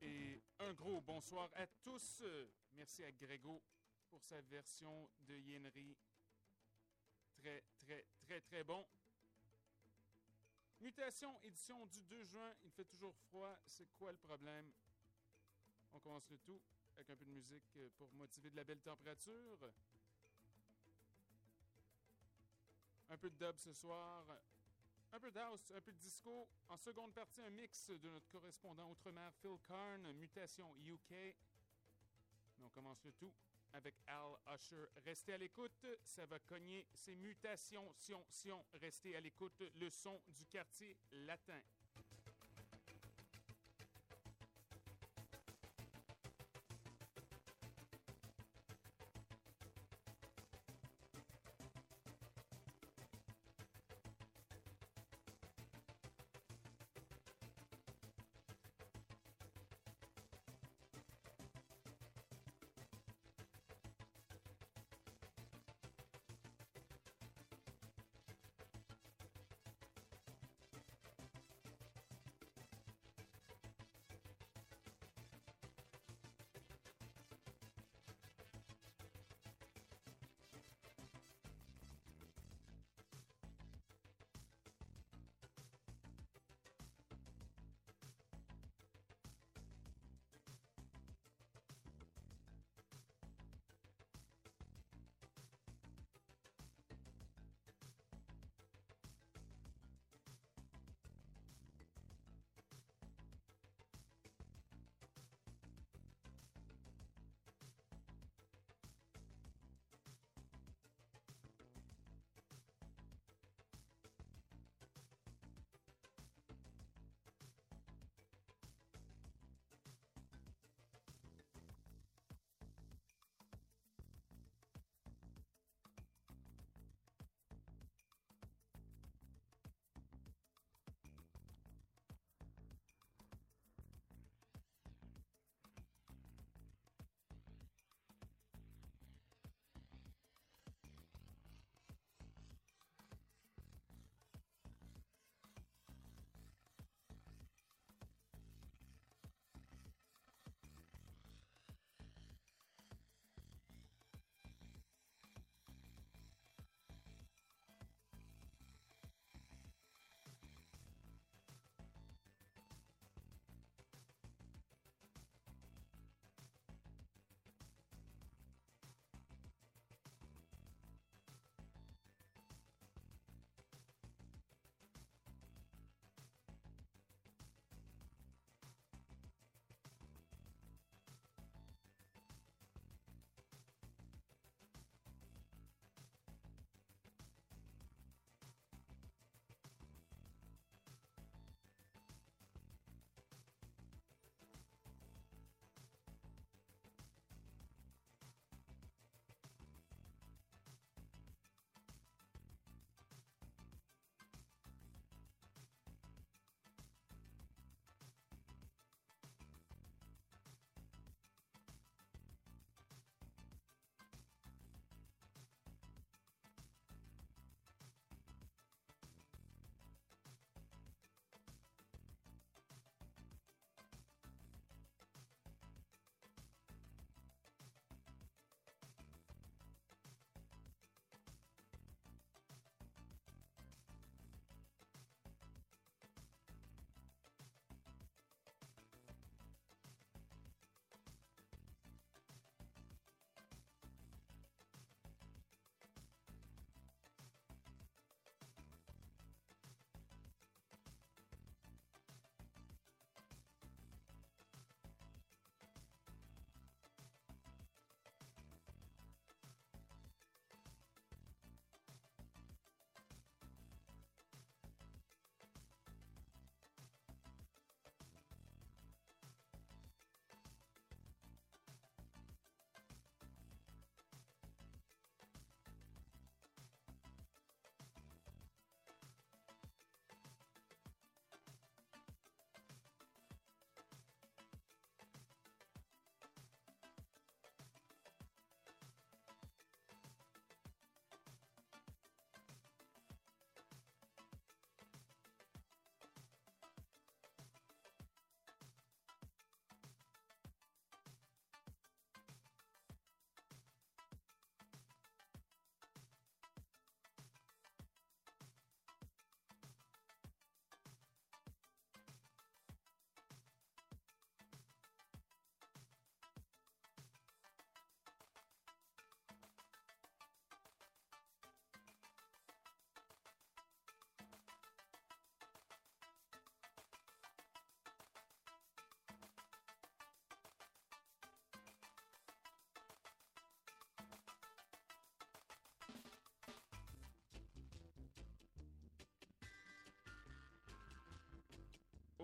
Et un gros bonsoir à tous. Merci à Grégo pour sa version de Yenri. Très, très, très, très bon. Mutation, édition du 2 juin. Il fait toujours froid. C'est quoi le problème? On commence le tout avec un peu de musique pour motiver de la belle température. Un peu de dub ce soir. Un peu d'house, un peu de disco. En seconde partie, un mix de notre correspondant outre-mer Phil Karn, Mutation UK. Mais on commence le tout avec Al Usher. Restez à l'écoute, ça va cogner ces mutations, sion, sion. Restez à l'écoute, le son du quartier latin.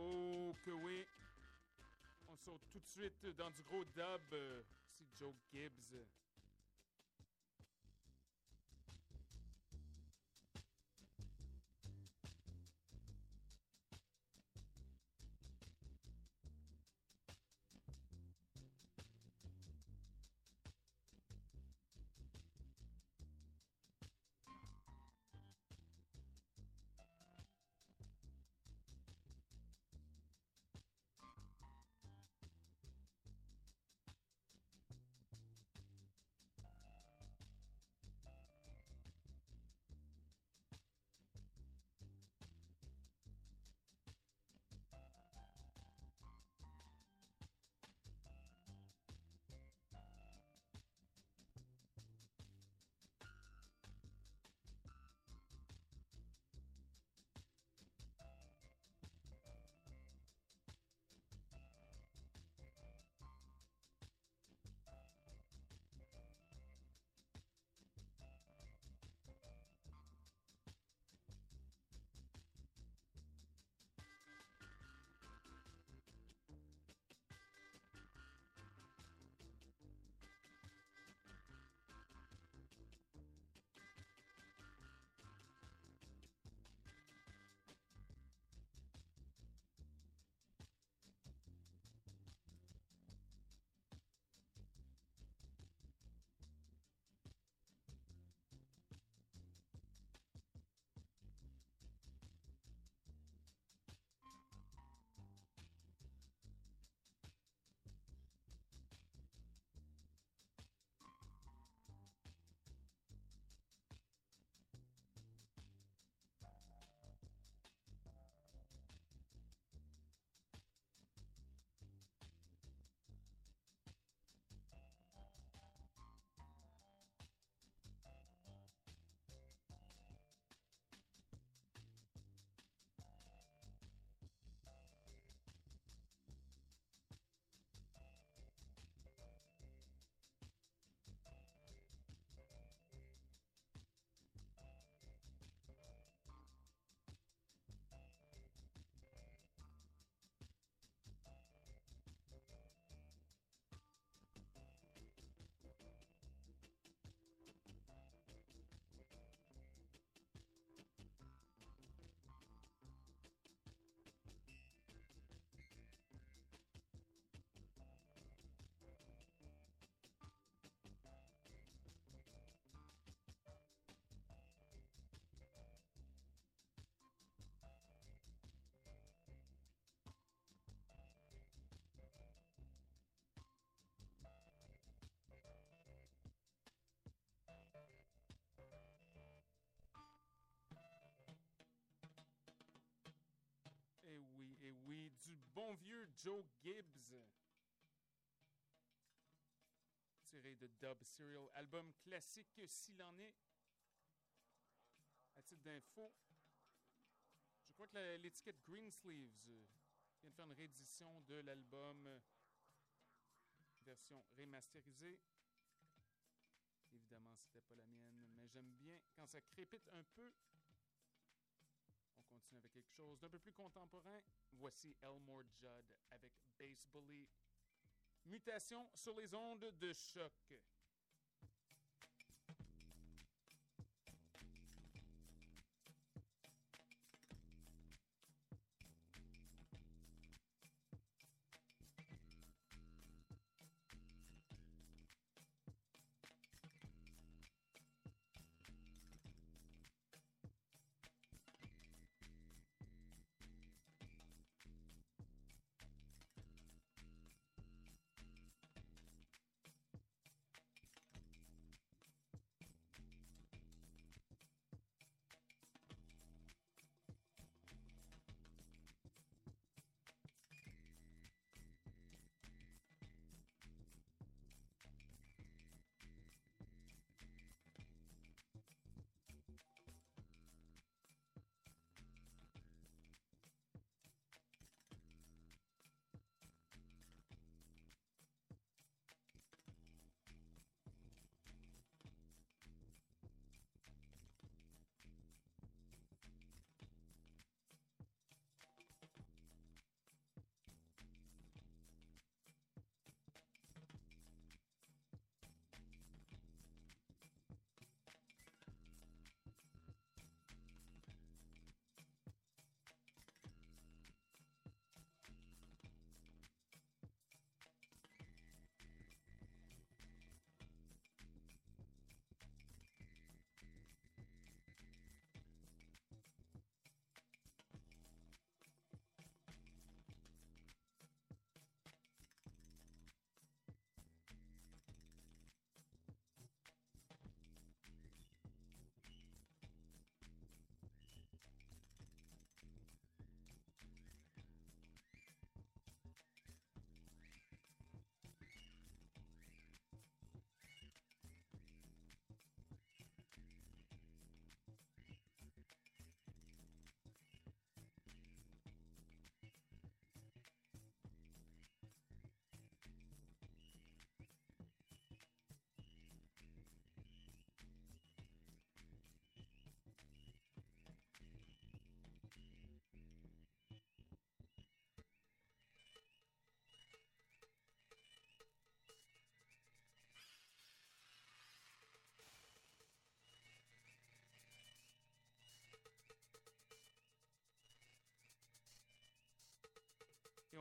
Oh que oui! On sort tout de suite dans du gros dub. Euh, c'est Joe Gibbs. Du bon vieux Joe Gibbs. Tiré de Dub Serial, album classique s'il en est. À titre d'info, je crois que l'étiquette Greensleeves vient de faire une réédition de l'album version remasterisée. Évidemment, c'était pas la mienne, mais j'aime bien quand ça crépite un peu continue avec quelque chose d'un peu plus contemporain. Voici Elmore Judd avec Base Bully. Mutation sur les ondes de choc.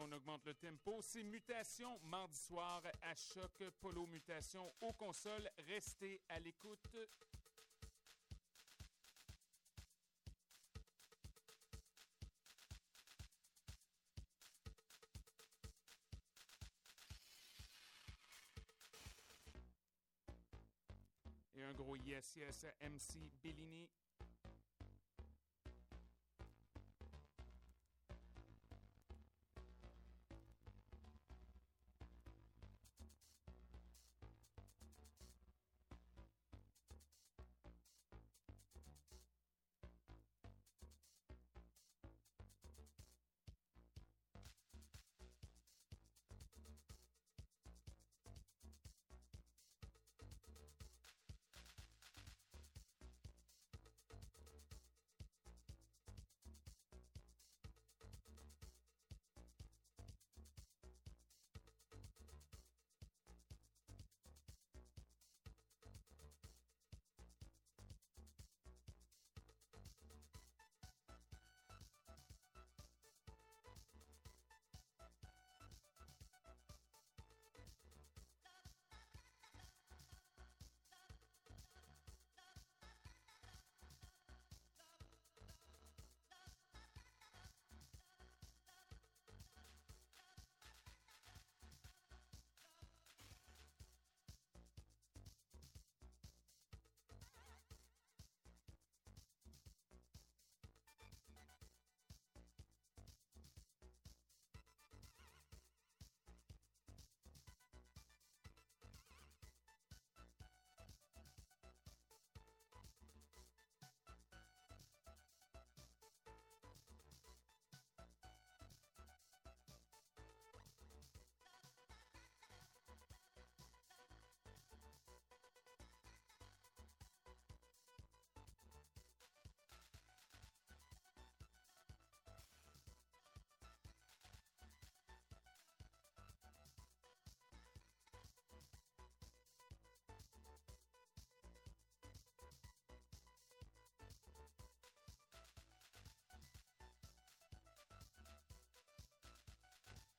On augmente le tempo. C'est Mutation, mardi soir à Choc, Polo Mutation aux consoles. Restez à l'écoute. Et un gros yes, yes à MC Bellini.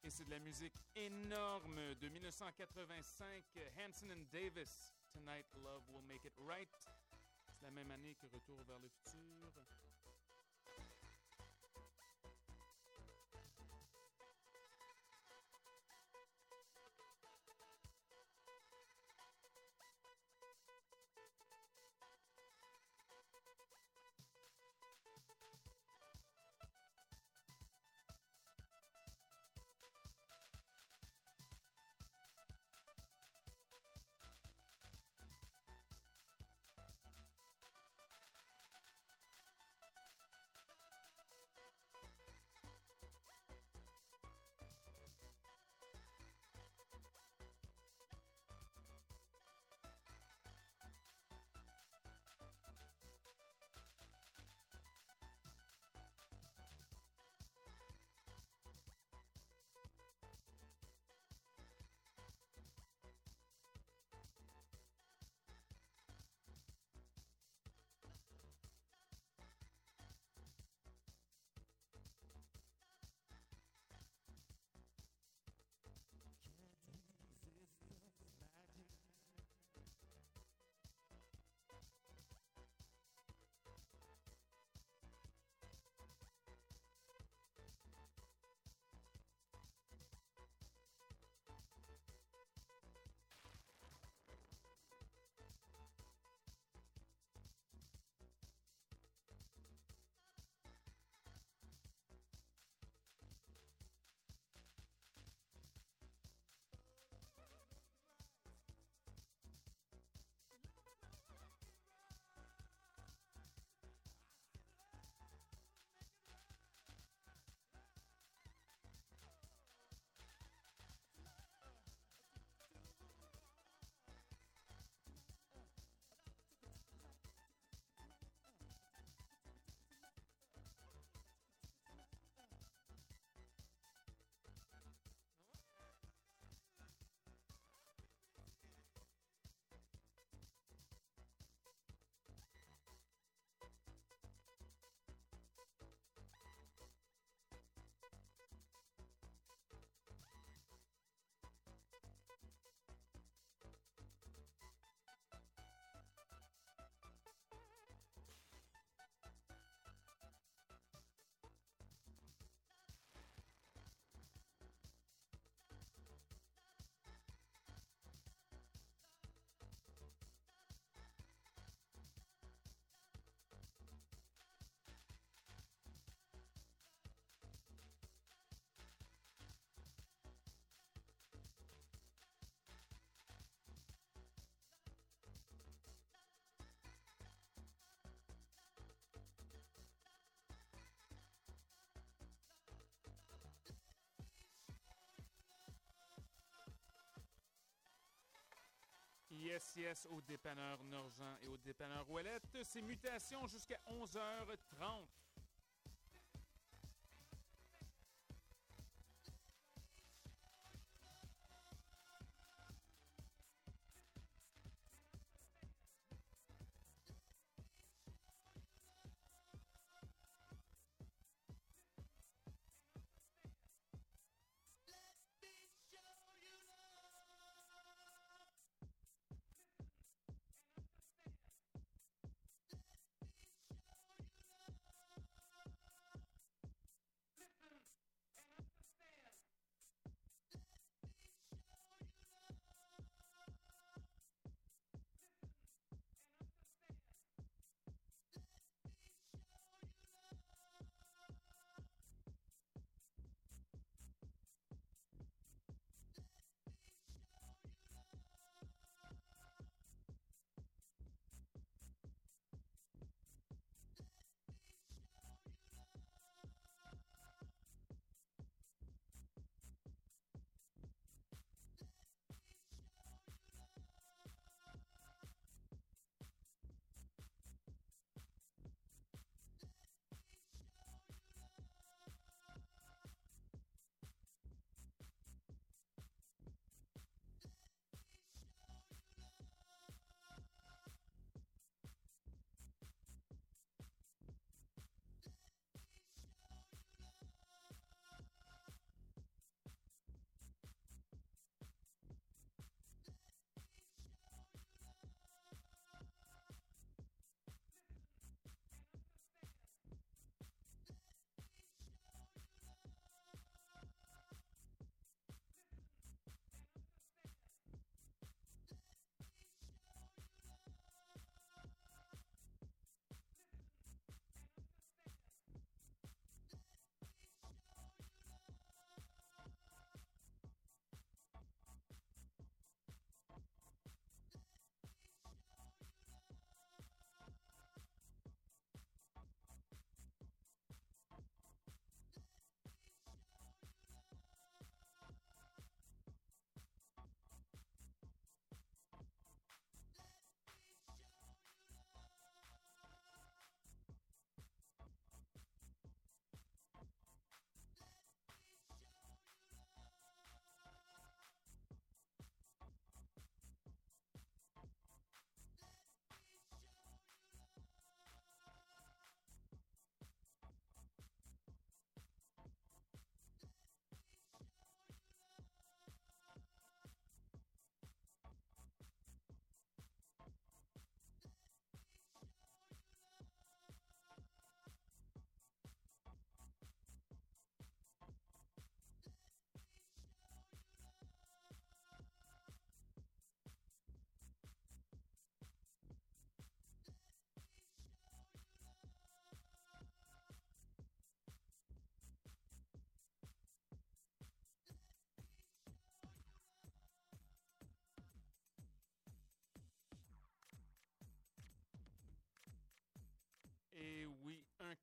Et c'est de la musique énorme de 1985, Hanson and Davis. Tonight, Love Will Make It Right. C'est la même année que Retour vers le futur. Yes, yes, au dépanneur Norgent et au dépanneur Ouellette. C'est mutation jusqu'à 11h30.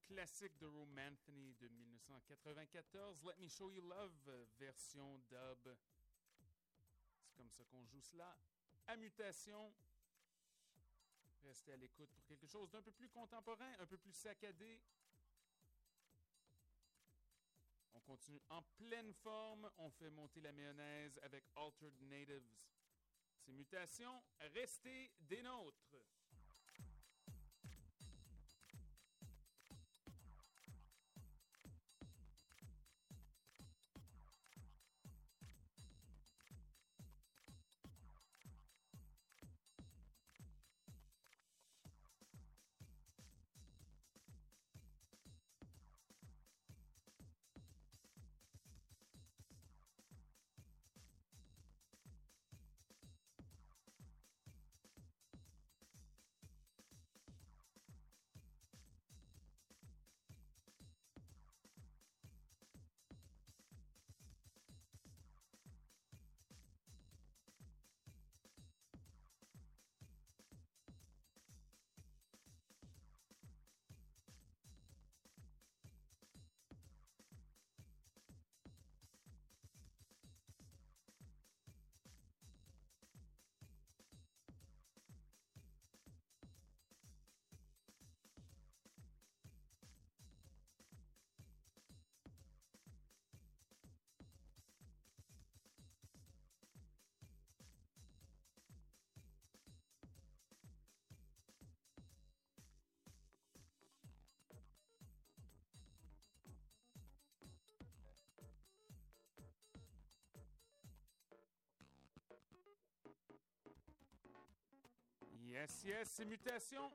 Classique de Romanthony de 1994, Let Me Show You Love, version dub. C'est comme ça qu'on joue cela. À mutation, restez à l'écoute pour quelque chose d'un peu plus contemporain, un peu plus saccadé. On continue en pleine forme, on fait monter la mayonnaise avec Altered Natives. Ces mutations, restez des nôtres. Yes, yes, c'est mutation.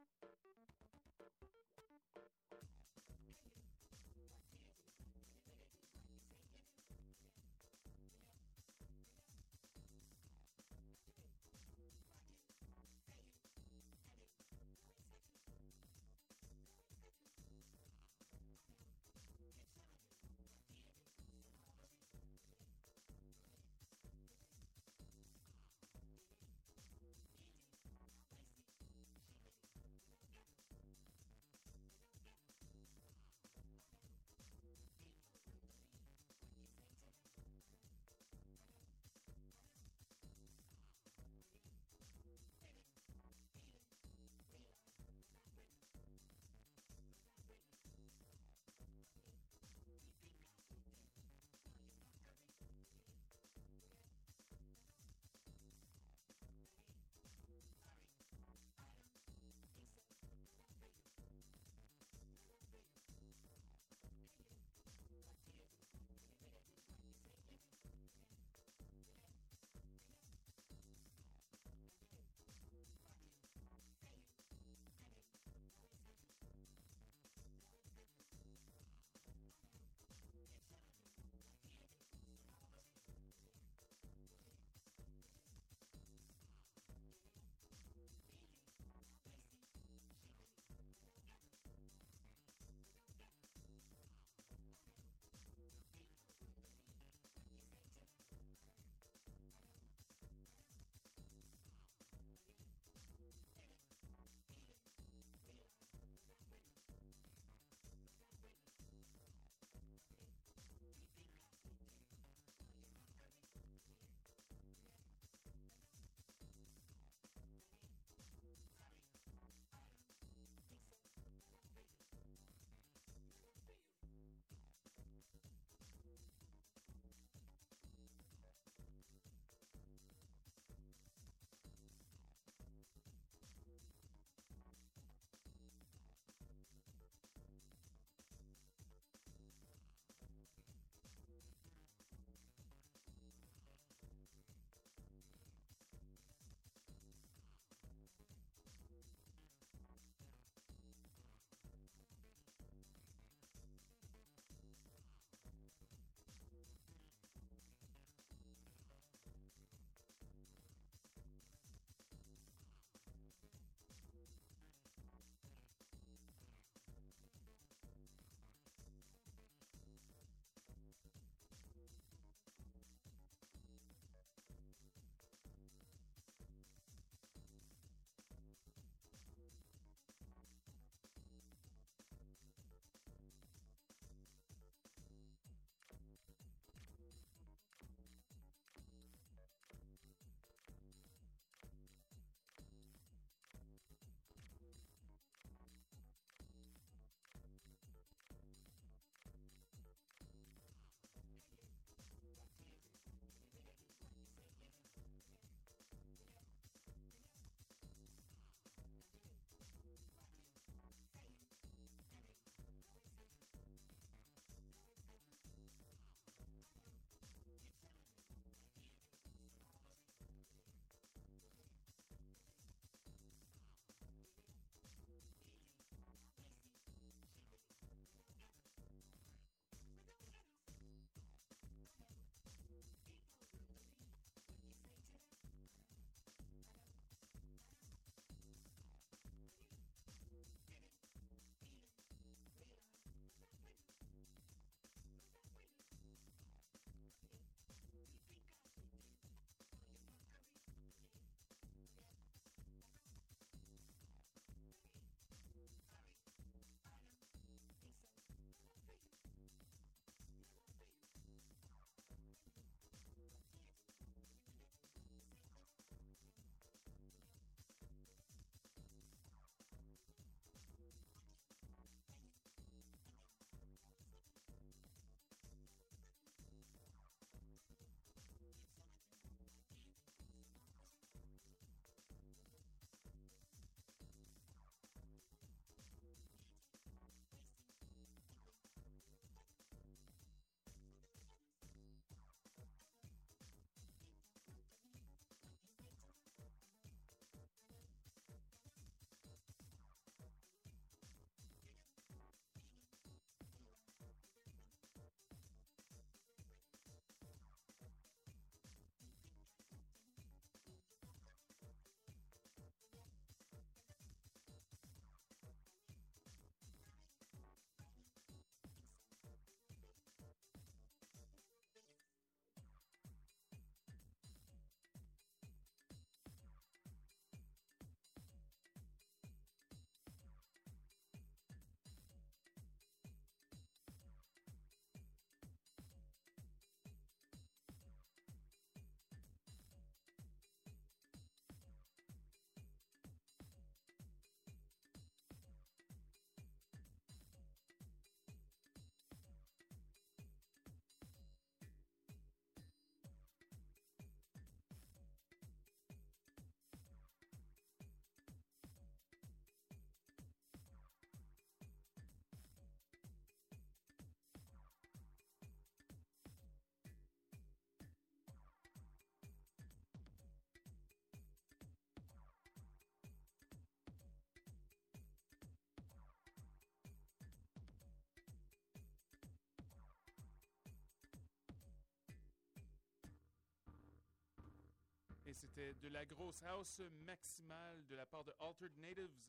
C'était de la grosse house maximale de la part de Altered Natives,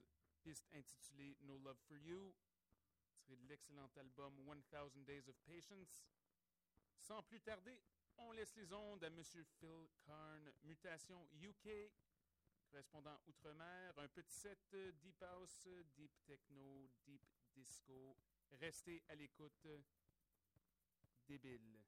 piste intitulée No Love for You, tirée de l'excellent album 1000 Days of Patience. Sans plus tarder, on laisse les ondes à Monsieur Phil Karn, Mutation UK, correspondant Outre-mer, un petit set Deep House, Deep Techno, Deep Disco. Restez à l'écoute. Débile.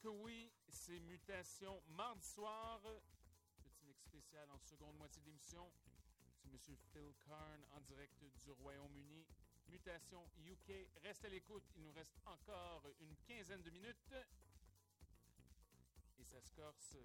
Que oui, c'est Mutation mardi soir. Petit mix spécial en seconde moitié d'émission. C'est M. Phil Karn en direct du Royaume-Uni. Mutation UK. Reste à l'écoute, il nous reste encore une quinzaine de minutes. Et ça se corse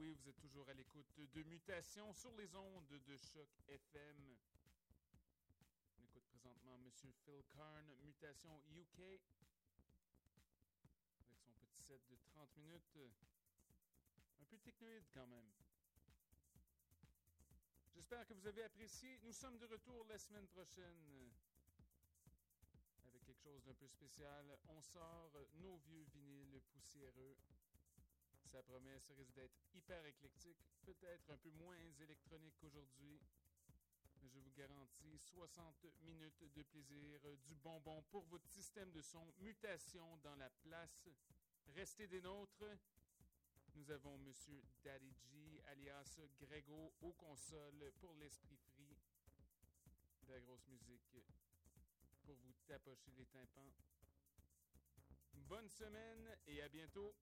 oui, vous êtes toujours à l'écoute de Mutation sur les ondes de Choc FM. On écoute présentement M. Phil Karn, Mutation UK, avec son petit set de 30 minutes. Un peu technoïde quand même. J'espère que vous avez apprécié. Nous sommes de retour la semaine prochaine avec quelque chose d'un peu spécial. On sort nos vieux vinyles poussiéreux. Sa promesse risque d'être hyper éclectique, peut-être un peu moins électronique qu'aujourd'hui. Mais je vous garantis 60 minutes de plaisir, du bonbon pour votre système de son, mutation dans la place. Restez des nôtres. Nous avons Monsieur Daddy G, alias Grego, aux consoles pour l'esprit free. De la grosse musique pour vous tapocher les tympans. Bonne semaine et à bientôt.